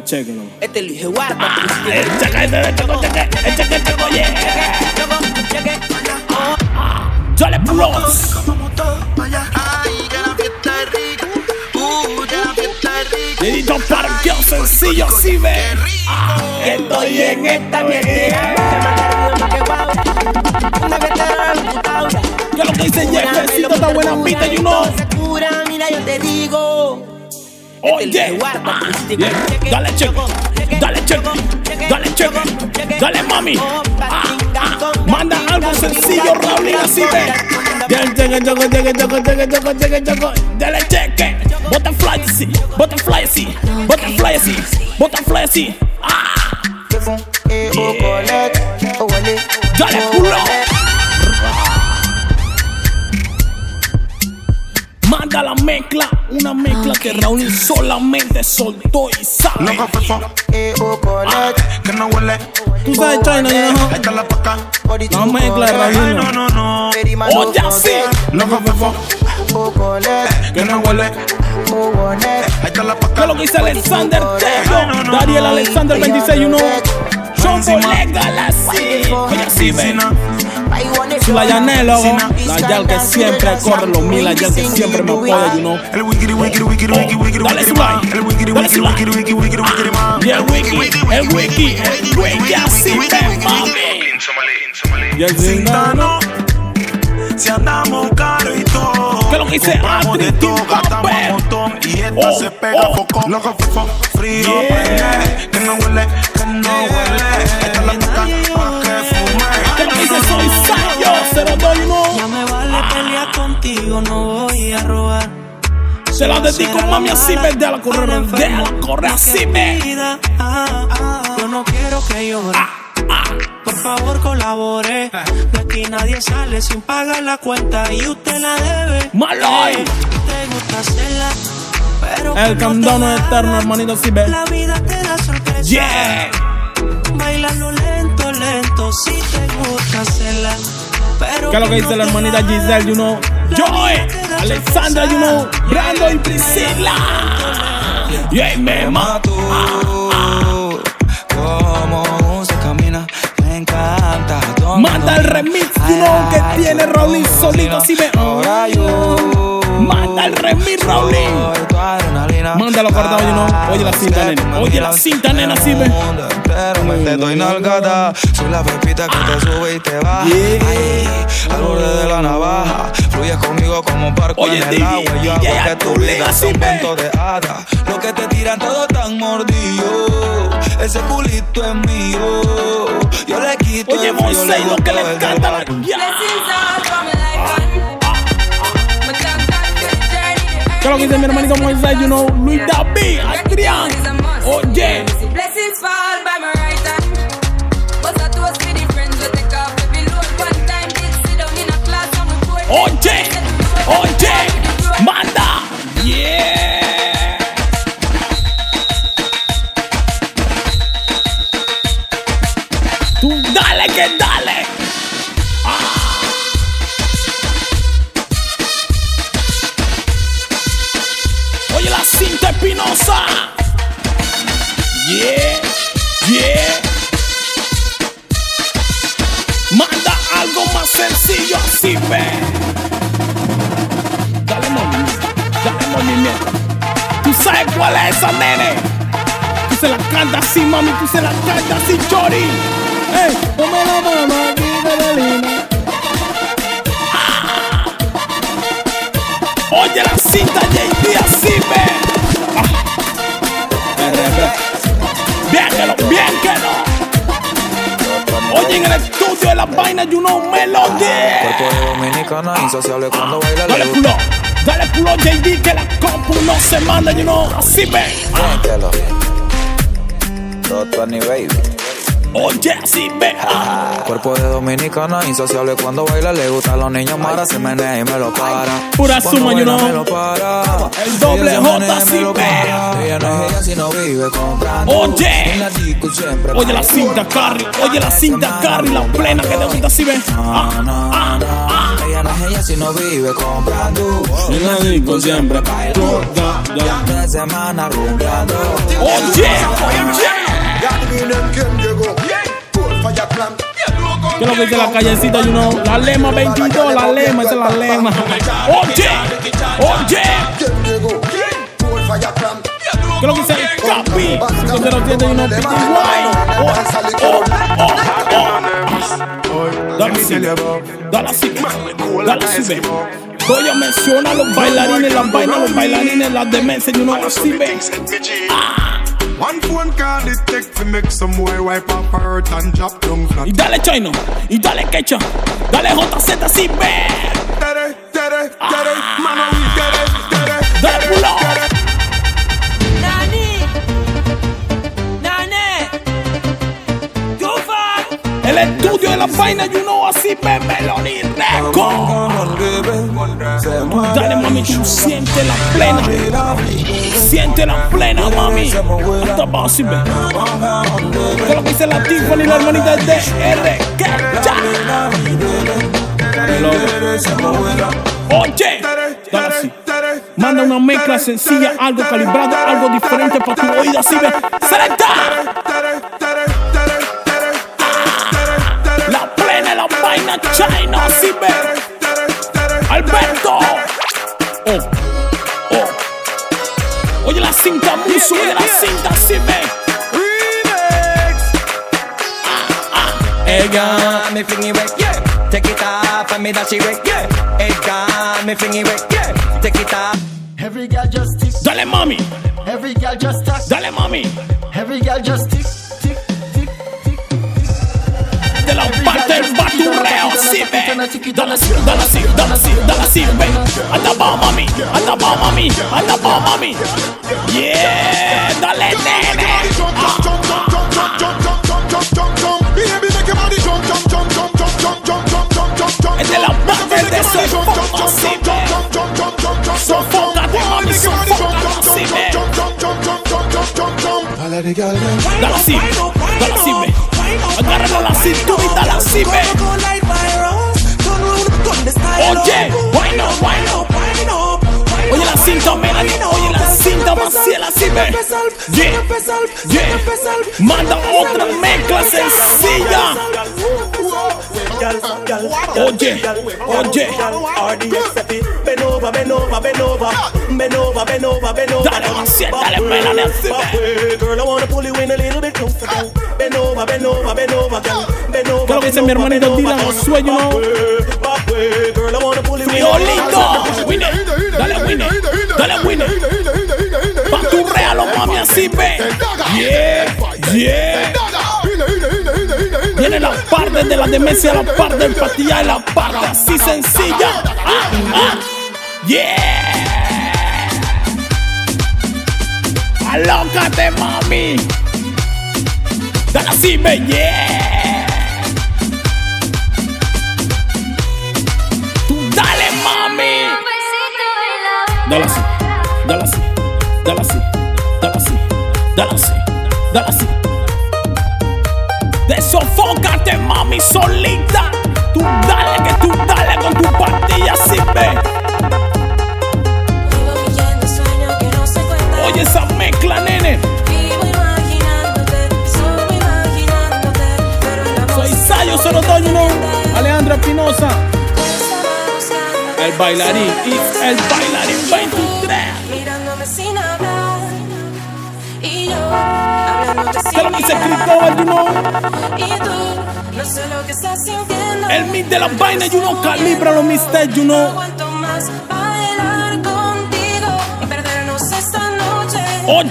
No. Este lo dije guarda. El cheque, el cheque, el cheque, el cheque, el cheque, oye. Dale plus. Dedito parqueo sencillo, así ve. Que estoy en esta mierda. ¿Qué es lo que dice Jeffrecito? Esta buena pita, you know. Mira, yo te digo. Oye, yeah. dale cheque, dale cheque, dale cheque, dale mami. Ah, ah. Manda algo sencillo, Raulín, así ve. Dale cheque, cheque, cheque, cheque, cheque, cheque, cheque, cheque. Dale cheque. Butterfly así, butterfly así, butterfly así, butterfly así. Ah. Yeah. Dale culo. Manda la mezcla, una mezcla que Raúl solamente soltó y sabe. Que no huele. Tú sabes China, you know. La mezcla de Raúl. No, no, no. Oye, así. Loco, fefo. Que no huele. Ahí está la ¿Qué es lo que dice Alexander Tego? Dariel Alexander 26, you know. Chombo legal así. Oye, así ve. La Yanelo, la Yal que siempre corre los mil, la Yal que siempre me apoya, you know. El wikiri, wikiri, wikiri, wikiri, wikiri, Dale slide. El slide. wikiri, wikiri, wikiri, wikiri, man. Y el wiki, el wiki, el wiki, así ve, mami. Y el si andamos caro y todo. ¿Qué es lo que dice Capper? un montón y esta Oh, se pega oh. foco. Loco, fefo, frío, prende, que no huele, que no huele. Esta es la toca pa' que fume. ¿Qué es lo que dice Soy Sayo? 02, you know. Ya me vale pelear contigo, no voy a robar. Se la dedico, mami, así. Déjala correr, déjala correr, así ve. Vida, ah, ah, Yo no quiero que llore. Por favor, colabore. De aquí nadie sale sin pagar la cuenta y usted la debe. Maloy. Eh, Te gusta hacerla, pero El candón es eterno, hermanito, así ve. la vida te da sorpresa. Yeah. Bailando lento, lento, si ¿Qué es lo que dice la hermanita Giselle, you know? Joy, Alexandra, you know. Brando y Priscila. Y ahí me mato. Cómo se camina, me encanta. Manda el remix, you know, que tiene Raulín solito, así ve. Ahora yo Manda el remix, adrenalina. Mándalo cortado, you know. Oye la cinta, nena. Oye la cinta, nena, así ve. Pero me te doy nalgada. Soy la pepita que te sube y te baja. Ay, al borde de la navaja. Fluyes conmigo como un barco Oye, en el DJ, agua. Yo hago que tu vida sea un cuento de hadas. Lo que te tiran todo tan mordido. Ese culito es mío. Yo le quito Oye, el Monse, lo que le encanta la ¿Qué lo que dice mi hermanito Moisés? You know, Luis David, Adrián. Oye. Blessings fall by my right hand. But I toast with the friends we take off every load. One time did sit down in a class and we pour Oye, oye, manda. Yeah. Tú dale que dale. Yeah, yeah. Manda algo más sencillo así, ve. Dale movimiento, dale movimiento. Tú sabes cuál es esa, nene. Tú se la canta así, mami, tú se la canta así, chori. Ey, toma la mano aquí de la. Ah. Oye la cinta JD así, ve. Oye, en el estudio de la vaina, you know melody. Cuerpo de dominicana, insaciable cuando baila. Dale culo, dale culo, JD, que la compu no se manda, you know, así ve. Cuéntelo. Tony Baby. Oye, así ve. Cuerpo de dominicana, insaciable cuando baila. Le gusta a los niños mara, se menea y me lo para. Pura suma, you know. me lo para. El doble J, y sí, lo ve. para. Ella no es ella si no vive comprando. Oye. Oye la cinta carry, oye la cinta carry, la plena que te gusta así ve. Ah, ah, ah. Ella no es ella si no vive comprando. En la disco siempre bailando. De semana rumbeando. Oye, ¿Qué lo que dice la callecita, you know? La lema 22, la lema, esa es la lema. Oye, oye. ¿Qué lo que dice el Capi? 507, you know, PTY. Oh, oh, oh, oh. Dale así, dale así, dale así. Voy a mencionar los bailarines, las vainas, los bailarines, las demencias, you know, así, ve. One phone call it take to make some boy wipe up her hurt and drop down flat. Y dale Chino, y dale Kecha, dale JZ, así, ve. Tere, tere, tere, mano, we tere, tere. Dale pulo. El estudio de la vaina, you know, así, ve, Melody Record. Dale, mami, tú siente la plena. Siente la plena, mami. Hasta. ¿Qué es lo que dice la Tiffany, la hermanita de loco. Oye, dale así. Manda una mezcla sencilla, algo calibrado, algo diferente para tu oído, así, ve. ¡Selecta! La vaina china, así. Alberto. Oh, oh. Oye la cinta muso, oye la cinta, así ve. Ah, ah. It got me flingy wet, yeah. Take it off and me that she wet, yeah. It got me flingy wet, yeah. Take it off. Every girl just tick. Dale mami. Every girl just tack. Dale mami. Every girl just. Tick, Dona Sil, Dona Sil, Dona Sil, Dona Sil, vem Atabar mami, atabar mami, atabar mami Yeah, dale nene Es de la parte de soy fuck así, man Sofócate mami, sofócate así, man Dale, dale, dale Dale así, dale así Hasta la cinturita la cime. Oye, wine up, wine up. Oye la cinta, Melanie. Oye la cinta, Maciel, la cime. Yeah, yeah. Manda otra mezcla sencilla. Oye, oye. Over, bend over, bend over, bend over, bend over, bend over. Dale. Girl, I wanna pull you in a little bit closer. Bend over, bend over, bend over, girl. Bend over. ¿Qué es lo que dice mi hermanito Dylan in. Friolito, Winnie, dale Winnie, dale Winnie. Pa' tu realo, mami, así ve. Yeah, yeah. Viene la parte de la demencia, la parte del patilla y la parte así sencilla. Ah, ah, yeah. Alócate, mami. Dale así, ve, yeah. Tú dale, mami. Dale así, dale así, dale así, dale así, dale así, dale así. Desofócate, mami, solita. Oye esa mezcla, nene. Soy Sayo 02, you know. Alejandra Espinosa. El bailarín y el bailarín 23. Mirándome sin hablar. Y yo hablándote sin ¿Qué lo dice Cristóbal, you know? Y tú, no sé lo que estás sintiendo. El mix de la vaina, you know. Calibra los mistakes, you know.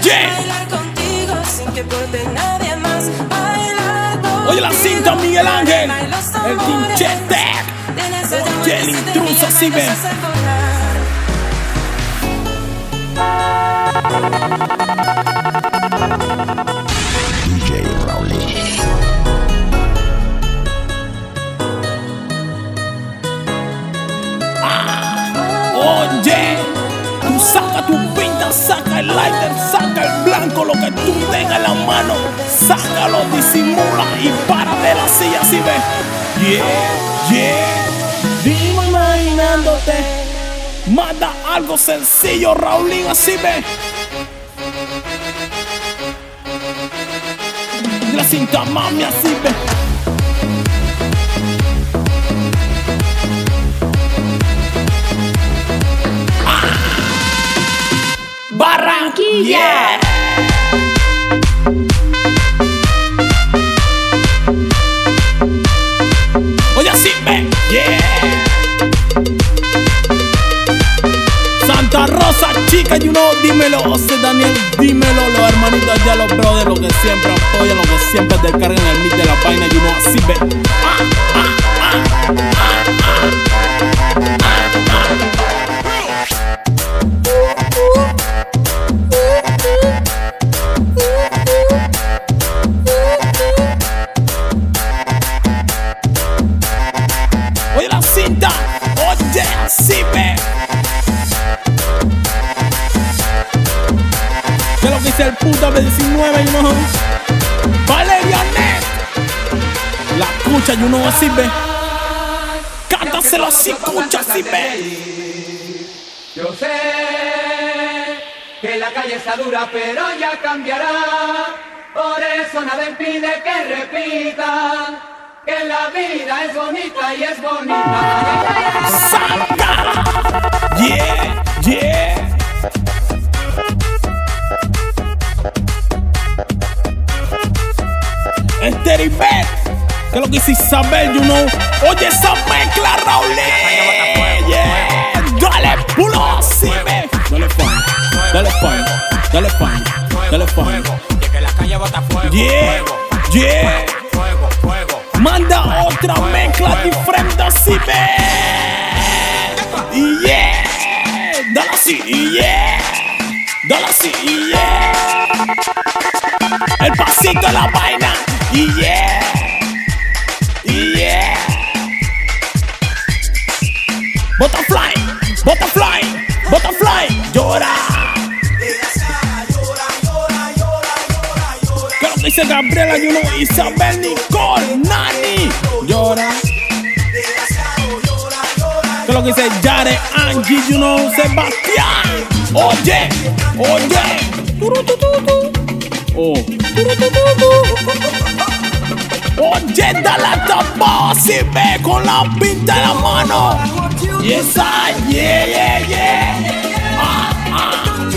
Bailar contigo sin que importe nadie más. Bailar contigo. Oye la cinta, Miguel Ángel. El llama Oye, el si intruso, me ven. Tú tengas en la mano, sácalo, disimula y para de la silla, así ve. Yeah, yeah. Vivo imaginándote. Manda algo sencillo, Raulín, así ve. La cinta mami, así ve. Barranquilla. Oye, Rosa, chica, you know, dímelo, José Daniel, dímelo, los hermanitos allá, los brothers, los que siempre apoyan, los que siempre descargan el mix de la vaina, you know, así ve. Escucha, you know, así ve. Cántaselo así, escucha, así ve. Yo sé que la calle está dura, pero ya cambiará. Por eso nada impide que repita que la vida es bonita y es bonita. Yeah, yeah. Esteribet. ¿Qué es lo que dice Isabel, you know? Oye, esa mezcla, Raúl. Yeah. Dale, pulo, así ve. Dale fan, dale fan, dale fan, dale fan. Yeah, yeah. Manda otra mezcla diferente, así. Y yeah. Dale así, yeah. Dale así, yeah. El pasito de la vaina, yeah. Butterfly, butterfly, butterfly, llora. ¿Qué es lo que dice Gabriela, you know, Isabel, Nicole, Nani? Llora. ¿Qué es lo que dice Yare, Angie, you know, Sebastián? Oye, oye. Turu, tu, tu, tu. Oh. Turu, tu, tu, tu. Oye, dale a esta voz, así ve con la pinta en la mano. Y esa, yeah, yeah, yeah. Ah, ah.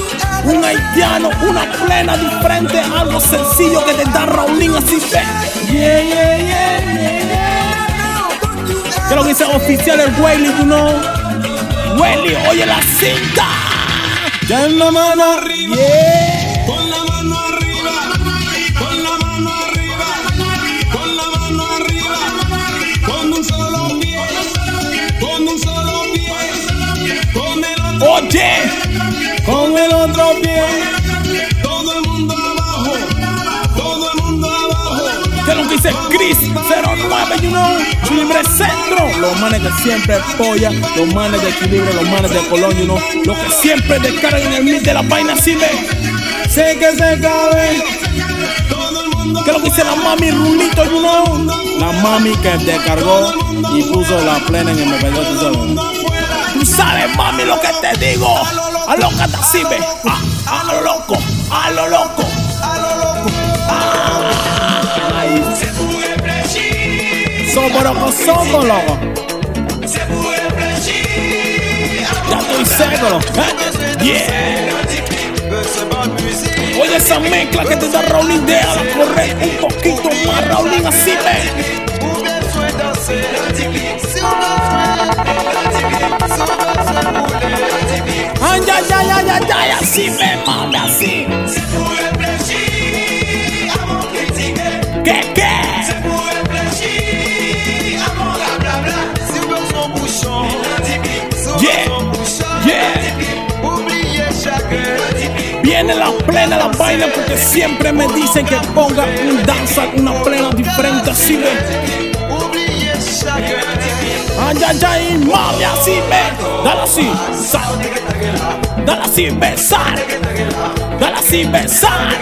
Un haitiano, una plena diferente, algo sencillo que te da Raulín así. Yeah, yeah, yeah, yeah, yeah. Lo que dice oficial el Wiley, you know. Wiley, oye la cinta. Ya en la mano arriba. Yeah. Otro pie. todo el mundo abajo, todo el mundo abajo. Que lo que dice Chris 09, you know. Libre centro. Los manes que siempre apoyan, los manes de equilibrio, los manes de Colón, you know. Los que siempre descargan en el mid de la vaina, así ve. Sé que se cabe. Que lo que dice la mami Rulito, you know. La mami que descargó y puso la plena en el MP2, tú sabes. Tú sabes, mami, lo que te digo. A lo que te así ve. A, a lo loco, a lo loco. Ay. Soboroco, soco, loco. Ya estoy seco, loco. ¿eh? Yeah. Oye esa mezcla que te da Raulín, déjala correr un poquito más, Raulín, así ve. Ay, ay, ay, ay, ay, ay, así me manda así. ¿Qué, qué? Yeah, yeah. Viene la plena la vaina porque siempre me dicen que ponga un danza, una plena diferente así ve. Ay, ay, ay, mami, así ve. Dale así, sal. Dale así, besar. Dale así, besar.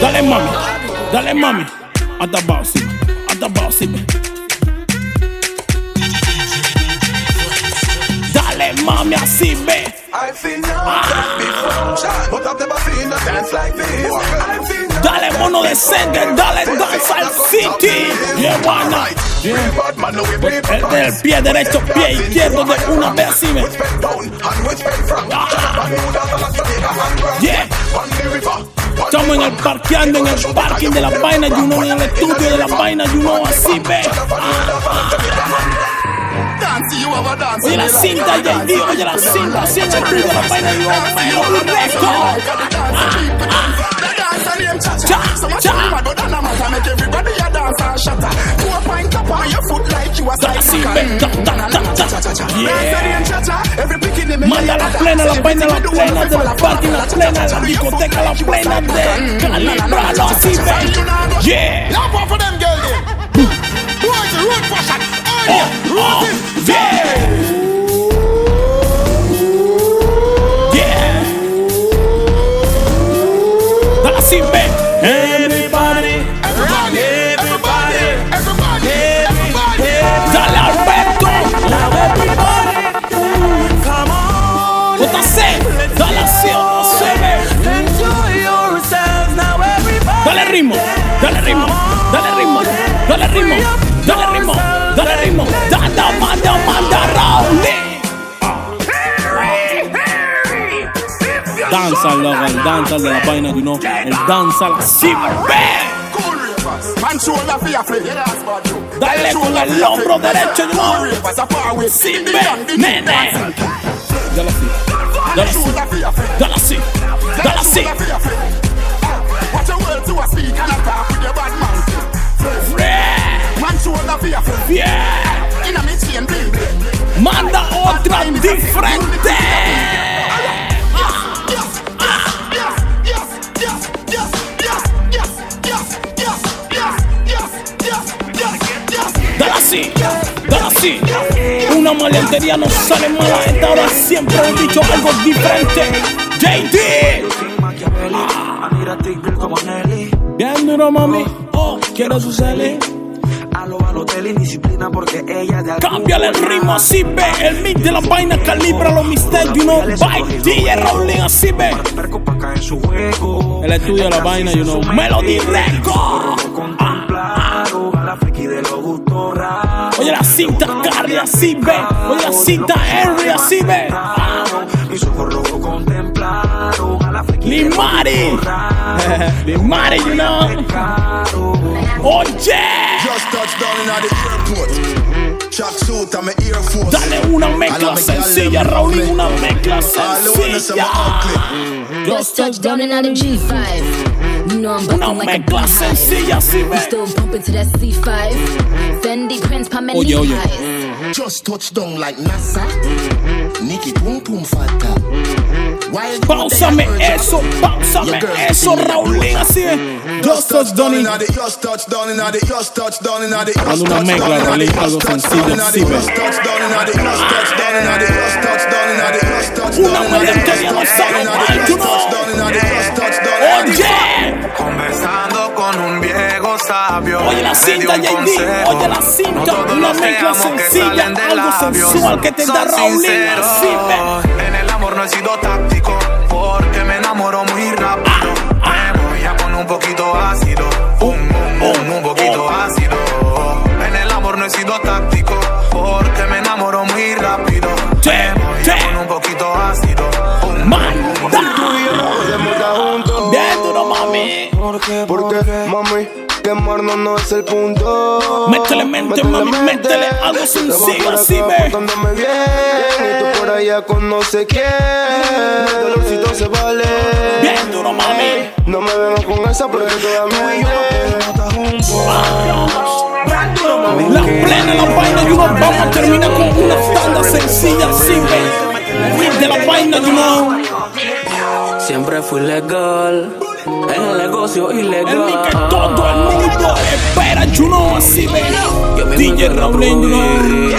Dale, mami. Dale, mami. Hasta sí. Hasta ve. Dale, mami, así ve. Dale, mono de sender, dale, danza al city. Yeah. El del pie derecho, pie izquierdo de una vez me. Ah. Yeah. Estamos en el parqueando, en el parking de la vaina, you know, en el estudio de la vaina, you know, así ve. Oye la cinta, JD, oye la cinta, así en el estudio de la vaina, you know, Melody Record. Cha, cha. Dale así, ven, ta, ta, ta, ta. Yeah. Manda la plena, la vaina, la plena de la party, la plena de la discoteca, la plena de calibralo así, ven. Yeah. Oh, oh, yeah. Yeah. Dale así, ven. Everybody, everybody, everybody, everybody, Dale Alberto. Come on. Enjoy yourselves now, everybody. Dale ritmo, dale ritmo, dale ritmo, dale ritmo, Danza, loco, el danza de la vaina, you know. El danza, la simbe. Dale con el hombro derecho, you know. Simbe, nene. Dale así, dale así, dale así, dale así. Yeah. Manda otra diferente. Así, dale así. Una maleantería no sale mala. Esta hora siempre he dicho algo diferente. JD. Bien duro, mami. Oh, quiero su celi. A lo Balotelli, disciplina porque ella de Cámbiale el ritmo así ve. El mix de la vaina calibra los mistakes, you know. By DJ Rowling así ve. El estudio de la vaina, you know. Melody Record. Contemplado, la friki de los borrar. Oye la cinta Cardi, así ve. Oye la cinta Henry, así ve. Mis ojos rojos contemplaron a la flequilla. Limari. [LAUGHS] Limari, you know. Oye. Just touched down in the airport. Track suit and my Air Force. Dale una mezcla sencilla, Raulín, una mezcla sencilla. Just touched down in the G5. You know I'm Una bustin' like a mezcla beehive. sencilla, sí We ve. still bumping to that C5. Fendi prints, pa' many Oye, oye. highs. Just touched down like NASA. Nikki Pum Pum Fata. Wild Páusame eso, páusame eso, Raulín, así es. Just touch down in Just touch down in the Just touch down in the Dando una mezcla, Raulín, algo sencillo, ve. Una no sabe mal, tú no. Oye. Conversando con un viejo sabio. Oye la cinta, JD, oye la cinta, una mezcla que sencilla, algo sensual que te da Raulín, así. En el amor no he sido enamoro muy rápido. Me voy a poner un poquito ácido, un, un, un, un poquito ácido. En el amor no he sido táctico porque me enamoro muy rápido. Me voy a poner un poquito ácido, un, Bien duro, mami. Porque, mami, quemarnos no es el punto. Métele mente, mami, métele algo sencillo, así ve. Bien, y tú por allá con no sé quién. El dolorcito se vale. Bien duro, mami. No me vengas con esa porque todavía La plena, la vaina, you know, vamos a terminar con una tanda sencilla, así ve. With de la vaina, you know. Siempre fui legal en el negocio ilegal. El que todo el mundo espera, you know, así ve. Yo mismo DJ reproduí.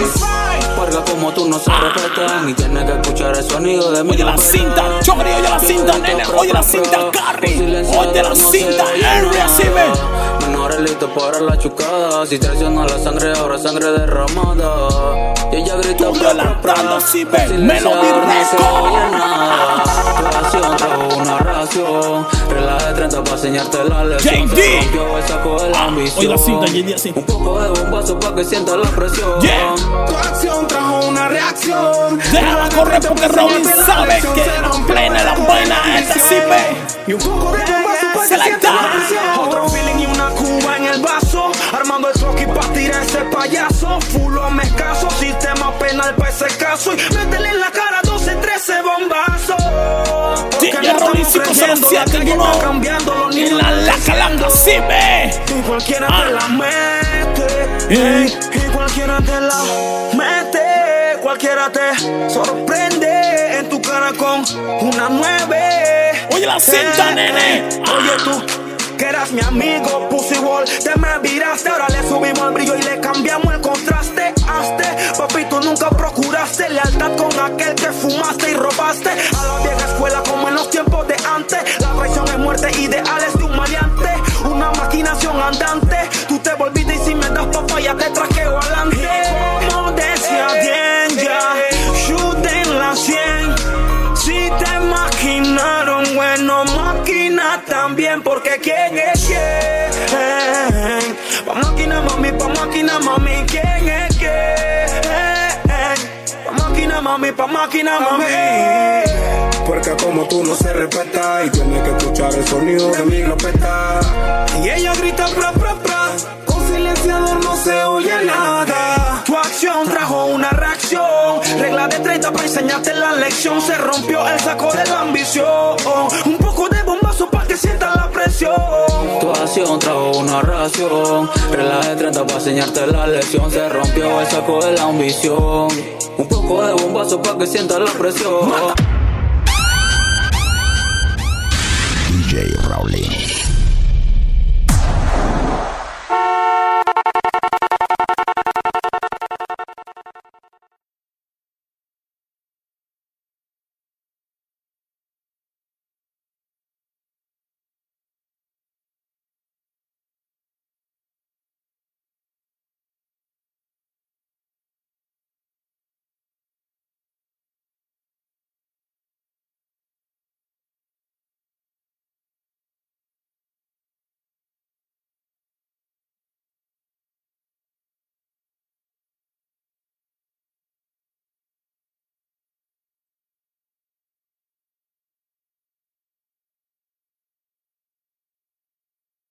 Porque como tú no se respetan y tienes que escuchar el sonido de mi Oye la cinta, Chori, oye la cinta, nene, oye la cinta, Carrie, oye la cinta, Henry, así ve. Menores listos para la chucada. Si traiciona la sangre, ahora sangre derramada. Y ella grita Tú adelantando, así ve, Melody Record. Relación trajo una ración. Regla de 30 para enseñarte la lección. JD. El saco de la ambición. La cinta, JD, así. Un poco de bombazo para que sienta la presión. Yeah. Tu acción trajo una reacción. Déjala correr porque Raulín sabe que la plena, la vaina, esta sí ve. Y un poco de bombazo para que sienta la presión. Otro feeling cuba en el vaso. Armando el troqui para tirar ese payaso. Fulo me escaso. Sistema penal para ese caso. Y métele en la cara 12, 13 bombazos. Porque DJ no estamos 507, creciendo, la cambiando. Los niños la laca, sí ve. Y cualquiera Ah. te la mete. Ey. Y cualquiera te la mete. Cualquiera te sorprende en tu cara con una nueve. Oye la cinta, nene. Oye tú. Que eras mi amigo, Pussy Wall, te me viraste, ahora le subimos el brillo y le cambiamos el contraste. Hazte, papi, tú nunca procuraste lealtad con aquel que fumaste y robaste. A la vieja escuela como en los tiempos de antes. La traición es muerte, ideales de un maleante. Una maquinación andante. Tú te volviste y si me das papaya te traqueo adelante. También, porque quién es quién. Pa' máquina, mami, pa' máquina, mami, quién es quién. Pa' máquina, mami, pa' máquina, mami. Porque como tú no se respeta y tienes que escuchar el sonido de mi glopeta. Y ella grita pra pra pra Con silenciador no se oye nada Tu acción trajo una reacción Regla de 30 para enseñarte la lección Se rompió el saco de la ambición Un bombazo para que sientas la presión Tu acción trajo una ración. Regla de 30 para enseñarte la lección. Se rompió el saco de la ambición. Un poco de bombazo para que sienta la presión. DJ Raulín.